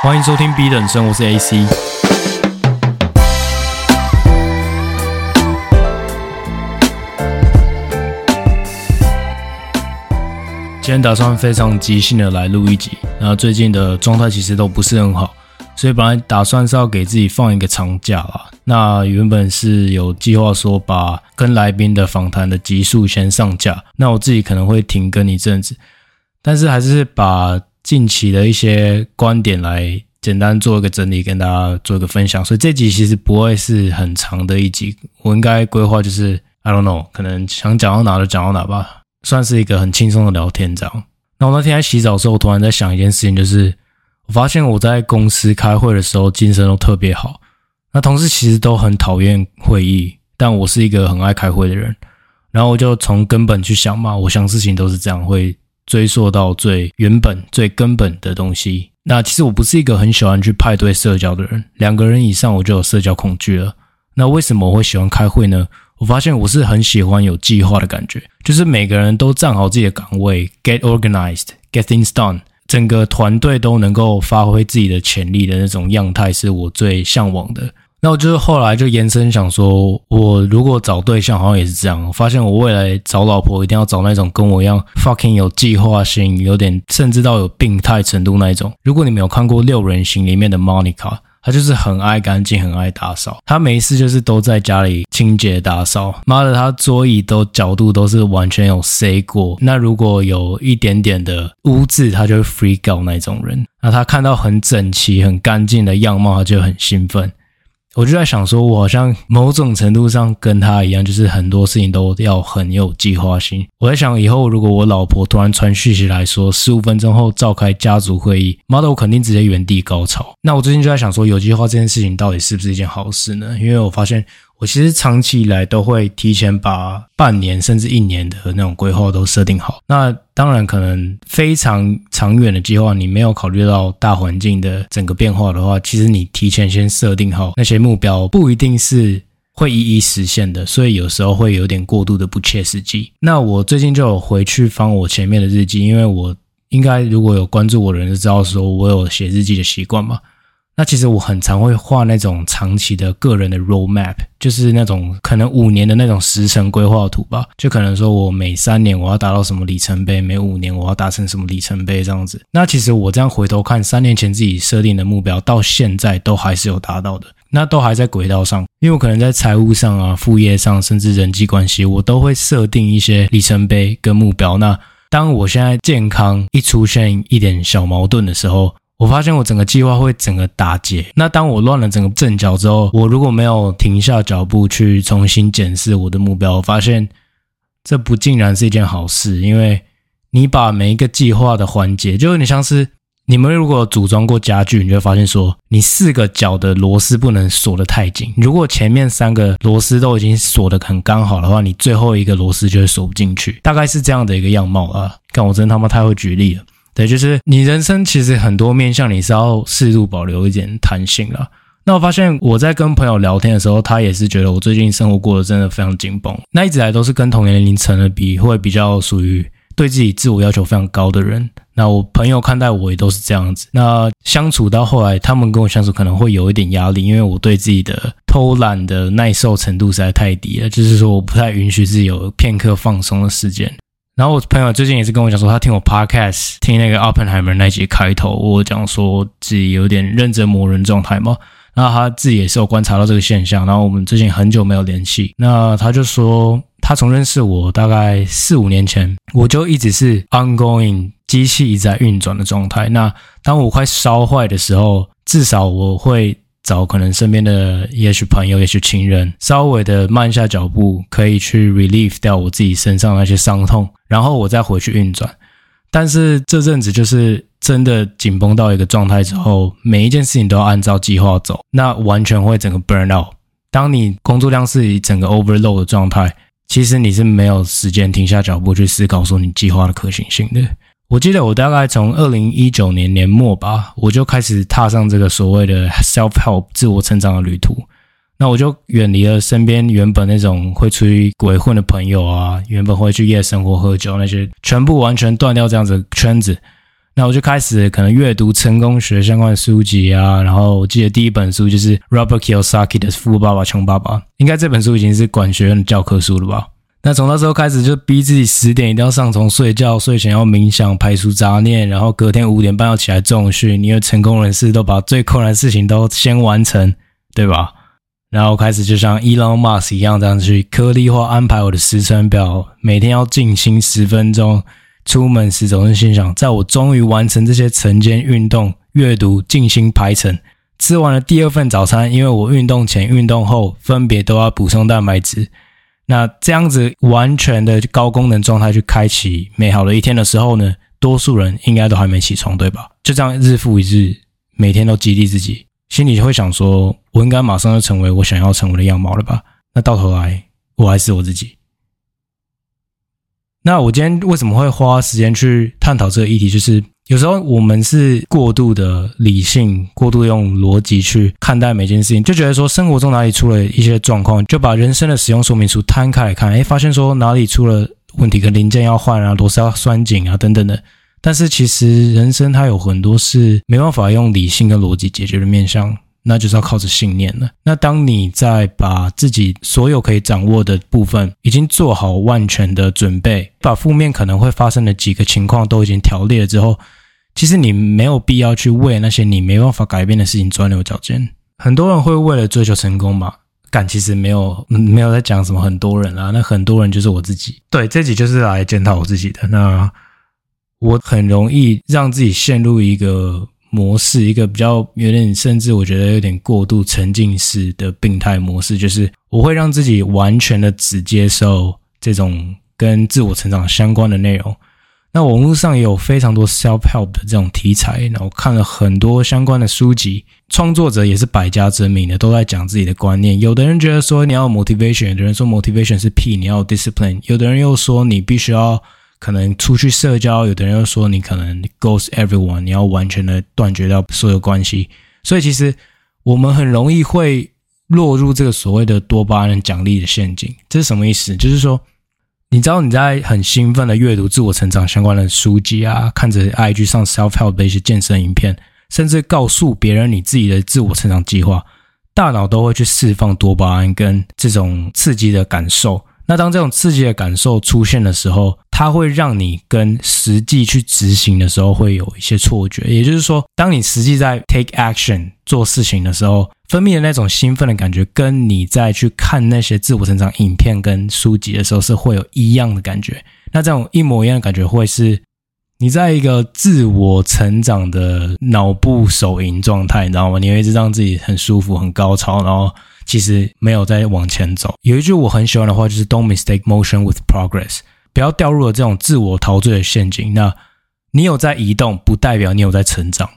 欢迎收听 B 等生，我是 AC。今天打算非常即兴的来录一集，然后最近的状态其实都不是很好，所以本来打算是要给自己放一个长假啦。那原本是有计划说把跟来宾的访谈的集数先上架，那我自己可能会停更一阵子，但是还是把。近期的一些观点来简单做一个整理，跟大家做一个分享。所以这集其实不会是很长的一集，我应该规划就是 I don't know，可能想讲到哪就讲到哪吧，算是一个很轻松的聊天这样。那我那天在洗澡的时候，我突然在想一件事情，就是我发现我在公司开会的时候精神都特别好，那同事其实都很讨厌会议，但我是一个很爱开会的人，然后我就从根本去想嘛，我想事情都是这样会。追溯到最原本、最根本的东西。那其实我不是一个很喜欢去派对社交的人，两个人以上我就有社交恐惧了。那为什么我会喜欢开会呢？我发现我是很喜欢有计划的感觉，就是每个人都站好自己的岗位，get organized, get things done，整个团队都能够发挥自己的潜力的那种样态，是我最向往的。那我就是后来就延伸想说，我如果找对象好像也是这样。我发现我未来找老婆一定要找那种跟我一样 fucking 有计划性，有点甚至到有病态程度那一种。如果你没有看过《六人行》里面的 Monica，她就是很爱干净，很爱打扫。她没事就是都在家里清洁打扫。妈的，她桌椅都角度都是完全有塞过。那如果有一点点的污渍，她就会 freak out 那种人。那她看到很整齐、很干净的样貌，她就很兴奋。我就在想说，我好像某种程度上跟他一样，就是很多事情都要很有计划性。我在想，以后如果我老婆突然传讯息来说，十五分钟后召开家族会议，妈的，我肯定直接原地高潮。那我最近就在想说，有计划这件事情到底是不是一件好事呢？因为我发现。我其实长期以来都会提前把半年甚至一年的那种规划都设定好。那当然，可能非常长远的计划，你没有考虑到大环境的整个变化的话，其实你提前先设定好那些目标，不一定是会一一实现的。所以有时候会有点过度的不切实际。那我最近就有回去翻我前面的日记，因为我应该如果有关注我的人就知道，说我有写日记的习惯嘛。那其实我很常会画那种长期的个人的 roadmap，就是那种可能五年的那种时程规划图吧。就可能说我每三年我要达到什么里程碑，每五年我要达成什么里程碑这样子。那其实我这样回头看，三年前自己设定的目标，到现在都还是有达到的，那都还在轨道上。因为我可能在财务上啊、副业上，甚至人际关系，我都会设定一些里程碑跟目标。那当我现在健康一出现一点小矛盾的时候，我发现我整个计划会整个打结。那当我乱了整个阵脚之后，我如果没有停下脚步去重新检视我的目标，我发现这不尽然是一件好事。因为你把每一个计划的环节，就有点像是你们如果组装过家具，你就会发现说，你四个角的螺丝不能锁得太紧。如果前面三个螺丝都已经锁得很刚好的话，你最后一个螺丝就会锁不进去。大概是这样的一个样貌啊！看我真他妈太会举例了。对，就是你人生其实很多面向，你是要适度保留一点弹性了。那我发现我在跟朋友聊天的时候，他也是觉得我最近生活过得真的非常紧绷。那一直来都是跟同年龄层的比，会比较属于对自己自我要求非常高的人。那我朋友看待我也都是这样子。那相处到后来，他们跟我相处可能会有一点压力，因为我对自己的偷懒的耐受程度实在太低了，就是说我不太允许自己有片刻放松的时间。然后我朋友最近也是跟我讲说，他听我 podcast 听那个 Oppenheimer 那集开头，我讲说自己有点认真磨人状态嘛。然后他自己也是有观察到这个现象。然后我们最近很久没有联系，那他就说，他从认识我大概四五年前，我就一直是 ongoing 机器一直在运转的状态。那当我快烧坏的时候，至少我会。找可能身边的也许朋友，也许亲人，稍微的慢下脚步，可以去 relieve 掉我自己身上那些伤痛，然后我再回去运转。但是这阵子就是真的紧绷到一个状态之后，每一件事情都要按照计划走，那完全会整个 burn out。当你工作量是以整个 overload 的状态，其实你是没有时间停下脚步去思考说你计划的可行性的。我记得我大概从二零一九年年末吧，我就开始踏上这个所谓的 self help 自我成长的旅途。那我就远离了身边原本那种会出去鬼混的朋友啊，原本会去夜生活喝酒那些，全部完全断掉这样子的圈子。那我就开始可能阅读成功学相关的书籍啊，然后我记得第一本书就是 Robert Kiyosaki 的《富爸爸穷爸爸》，应该这本书已经是管学院的教科书了吧？那从那时候开始就逼自己十点一定要上床睡觉，睡前要冥想排除杂念，然后隔天五点半要起来重训，因为成功人士都把最困难的事情都先完成，对吧？然后开始就像 Elon Musk 一样这样去颗粒化安排我的时程表，每天要静心十分钟，出门时总是心想，在我终于完成这些晨间运动、阅读、静心排程，吃完了第二份早餐，因为我运动前、运动后分别都要补充蛋白质。那这样子完全的高功能状态去开启美好的一天的时候呢，多数人应该都还没起床，对吧？就这样日复一日，每天都激励自己，心里就会想说，我应该马上就成为我想要成为的样貌了吧？那到头来，我还是我自己。那我今天为什么会花时间去探讨这个议题？就是有时候我们是过度的理性，过度用逻辑去看待每件事情，就觉得说生活中哪里出了一些状况，就把人生的使用说明书摊开来看，诶，发现说哪里出了问题，跟零件要换啊，螺丝要拴紧啊，等等的。但是其实人生它有很多是没办法用理性跟逻辑解决的面向。那就是要靠着信念了。那当你在把自己所有可以掌握的部分已经做好万全的准备，把负面可能会发生的几个情况都已经条列了之后，其实你没有必要去为那些你没办法改变的事情钻牛角尖。很多人会为了追求成功嘛，干，其实没有没有在讲什么很多人啊，那很多人就是我自己。对，这集就是来检讨我自己的。那我很容易让自己陷入一个。模式，一个比较有点，甚至我觉得有点过度沉浸式的病态模式，就是我会让自己完全的只接受这种跟自我成长相关的内容。那网络上也有非常多 self help 的这种题材，然后看了很多相关的书籍，创作者也是百家争鸣的，都在讲自己的观念。有的人觉得说你要 motivation，有的人说 motivation 是屁，你要 discipline，有的人又说你必须要。可能出去社交，有的人又说你可能 ghost everyone，你要完全的断绝掉所有关系。所以其实我们很容易会落入这个所谓的多巴胺奖励的陷阱。这是什么意思？就是说，你知道你在很兴奋的阅读自我成长相关的书籍啊，看着 IG 上 self help 的一些健身影片，甚至告诉别人你自己的自我成长计划，大脑都会去释放多巴胺跟这种刺激的感受。那当这种刺激的感受出现的时候，它会让你跟实际去执行的时候会有一些错觉。也就是说，当你实际在 take action 做事情的时候，分泌的那种兴奋的感觉，跟你在去看那些自我成长影片跟书籍的时候是会有一样的感觉。那这种一模一样的感觉，会是你在一个自我成长的脑部手淫状态，你知道吗？你会一直让自己很舒服、很高潮，然后。其实没有在往前走。有一句我很喜欢的话，就是 "Don't mistake motion with progress"，不要掉入了这种自我陶醉的陷阱。那你有在移动，不代表你有在成长。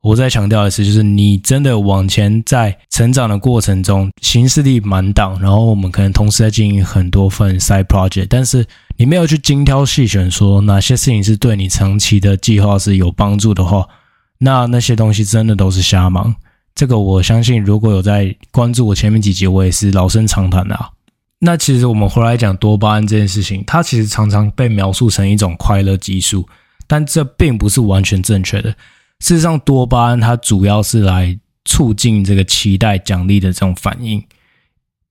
我再强调一次，就是你真的往前在成长的过程中，行事力满档，然后我们可能同时在经营很多份 side project，但是你没有去精挑细选，说哪些事情是对你长期的计划是有帮助的话，那那些东西真的都是瞎忙。这个我相信，如果有在关注我前面几集，我也是老生常谈的啊。那其实我们回来讲多巴胺这件事情，它其实常常被描述成一种快乐激素，但这并不是完全正确的。事实上，多巴胺它主要是来促进这个期待奖励的这种反应，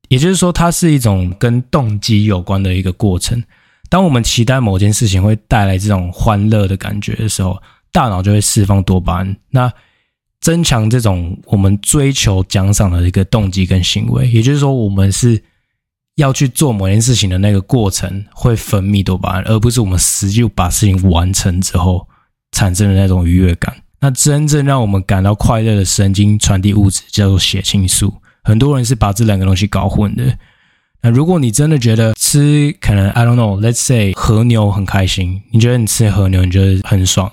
也就是说，它是一种跟动机有关的一个过程。当我们期待某件事情会带来这种欢乐的感觉的时候，大脑就会释放多巴胺。那增强这种我们追求奖赏的一个动机跟行为，也就是说，我们是要去做某件事情的那个过程会分泌多巴胺，而不是我们实际把事情完成之后产生的那种愉悦感。那真正让我们感到快乐的神经传递物质叫做血清素。很多人是把这两个东西搞混的。那如果你真的觉得吃可能 I don't know，let's say 和牛很开心，你觉得你吃和牛你觉得很爽，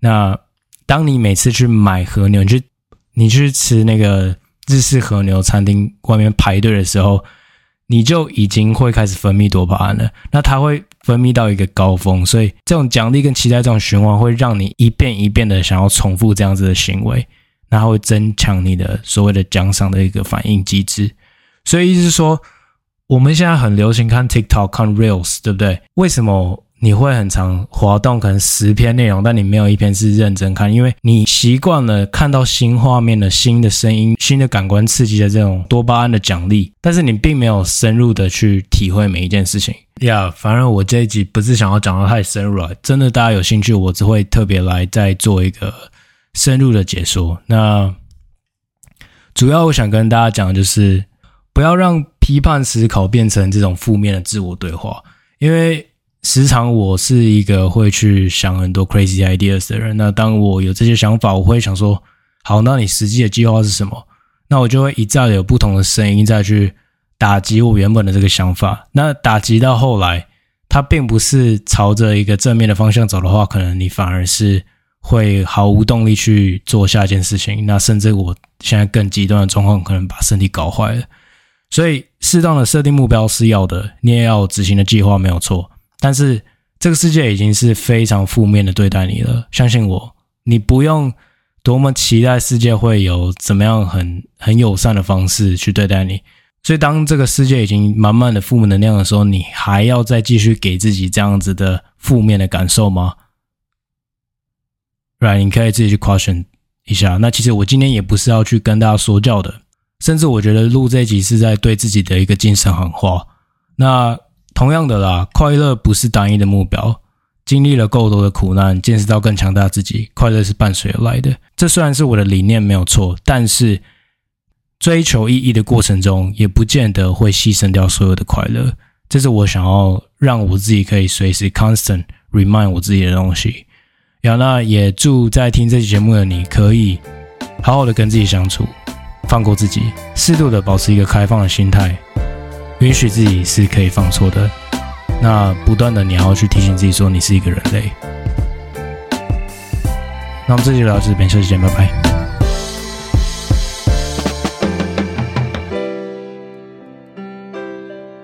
那。当你每次去买和牛，你去你去吃那个日式和牛餐厅外面排队的时候，你就已经会开始分泌多巴胺了。那它会分泌到一个高峰，所以这种奖励跟期待这种循环会让你一遍一遍的想要重复这样子的行为，然后会增强你的所谓的奖赏的一个反应机制。所以意思是说，我们现在很流行看 TikTok、看 Reels，对不对？为什么？你会很常滑动，可能十篇内容，但你没有一篇是认真看，因为你习惯了看到新画面的新的声音、新的感官刺激的这种多巴胺的奖励，但是你并没有深入的去体会每一件事情。呀、反正我这一集不是想要讲得太深入了，真的大家有兴趣，我只会特别来再做一个深入的解说。那主要我想跟大家讲的就是，不要让批判思考变成这种负面的自我对话，因为时常我是一个会去想很多 crazy ideas 的人。那当我有这些想法，我会想说，好，那你实际的计划是什么？那我就会一再有不同的声音再去打击我原本的这个想法。那打击到后来，它并不是朝着一个正面的方向走的话，可能你反而是会毫无动力去做下一件事情。那甚至我现在更极端的状况，可能把身体搞坏了。所以，适当的设定目标是要的，你也要执行的计划没有错。但是，这个世界已经是非常负面的对待你了。相信我，你不用多么期待世界会有怎么样很很友善的方式去对待你。所以，当这个世界已经满满的负能量的时候，你还要再继续给自己这样子的负面的感受吗？Right，你可以自己去 question 一下。那其实我今天也不是要去跟大家说教的。甚至我觉得录这集是在对自己的一个精神喊话。那同样的啦，快乐不是单一的目标。经历了够多的苦难，见识到更强大自己，快乐是伴随而来的。这虽然是我的理念没有错，但是追求意义的过程中，也不见得会牺牲掉所有的快乐。这是我想要让我自己可以随时 constant remind 我自己的东西。然后那也祝在听这期节目的你可以好好的跟自己相处。放过自己，适度的保持一个开放的心态，允许自己是可以放错的。那不断的你要去提醒自己说，你是一个人类。那我们这期就聊到这边，下期见，拜拜。